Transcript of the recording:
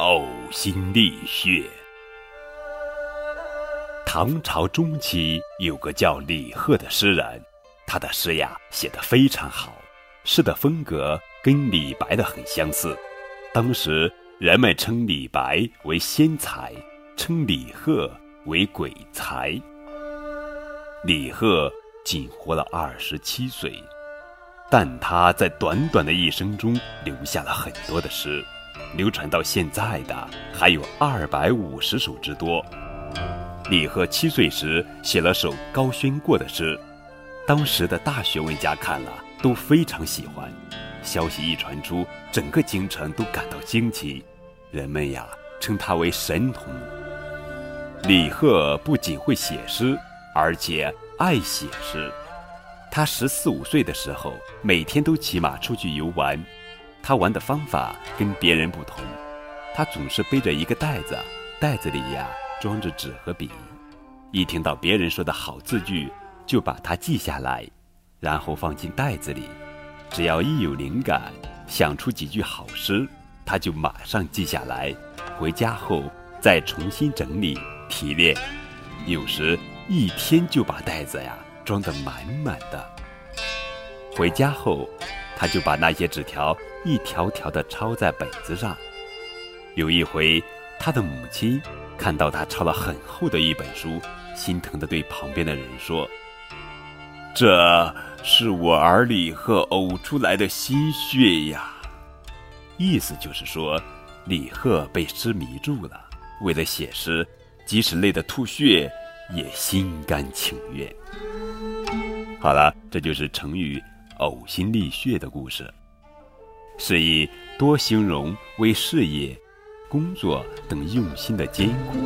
呕心沥血。唐朝中期有个叫李贺的诗人，他的诗呀写得非常好，诗的风格跟李白的很相似。当时人们称李白为仙才，称李贺为鬼才。李贺仅活了二十七岁，但他在短短的一生中留下了很多的诗，流传到现在的还有二百五十首之多。李贺七岁时写了首高轩过的诗，当时的大学问家看了都非常喜欢。消息一传出，整个京城都感到惊奇，人们呀称他为神童。李贺不仅会写诗，而且爱写诗。他十四五岁的时候，每天都骑马出去游玩。他玩的方法跟别人不同，他总是背着一个袋子，袋子里呀。装着纸和笔，一听到别人说的好字句，就把它记下来，然后放进袋子里。只要一有灵感，想出几句好诗，他就马上记下来，回家后再重新整理提炼。有时一天就把袋子呀装得满满的。回家后，他就把那些纸条一条条地抄在本子上。有一回，他的母亲。看到他抄了很厚的一本书，心疼地对旁边的人说：“这是我儿李贺呕出来的心血呀。”意思就是说，李贺被诗迷住了，为了写诗，即使累得吐血，也心甘情愿。好了，这就是成语“呕心沥血”的故事，是以多形容为事业。工作等用心的艰苦。